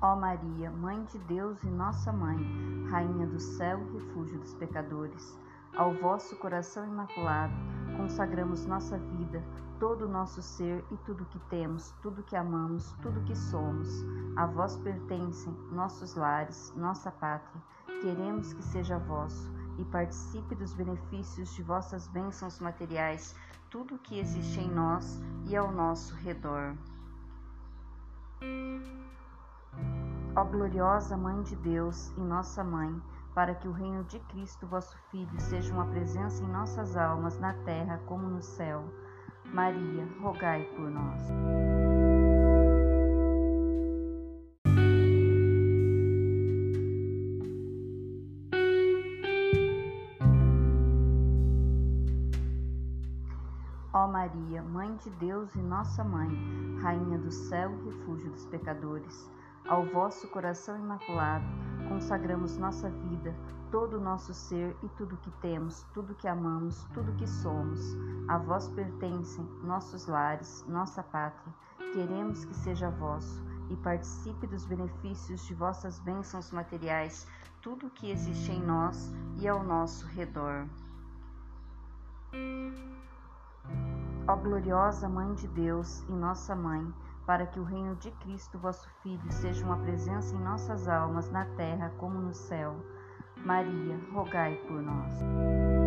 Maria, Mãe de Deus e Nossa Mãe, Rainha do céu e refúgio dos pecadores, ao vosso coração imaculado, consagramos nossa vida, todo o nosso ser e tudo que temos, tudo que amamos, tudo que somos. A vós pertencem nossos lares, nossa pátria. Queremos que seja vosso e participe dos benefícios de vossas bênçãos materiais, tudo que existe em nós e ao nosso redor. Ó gloriosa Mãe de Deus e nossa Mãe, para que o reino de Cristo, vosso Filho, seja uma presença em nossas almas, na terra como no céu. Maria, rogai por nós. Ó Maria, Mãe de Deus e nossa Mãe, Rainha do céu e refúgio dos pecadores, ao vosso coração imaculado, consagramos nossa vida, todo o nosso ser e tudo que temos, tudo que amamos, tudo que somos. A vós pertencem nossos lares, nossa pátria. Queremos que seja vosso e participe dos benefícios de vossas bênçãos materiais, tudo que existe em nós e ao nosso redor. Ó gloriosa Mãe de Deus e nossa Mãe, para que o reino de Cristo, vosso Filho, seja uma presença em nossas almas, na terra como no céu. Maria, rogai por nós.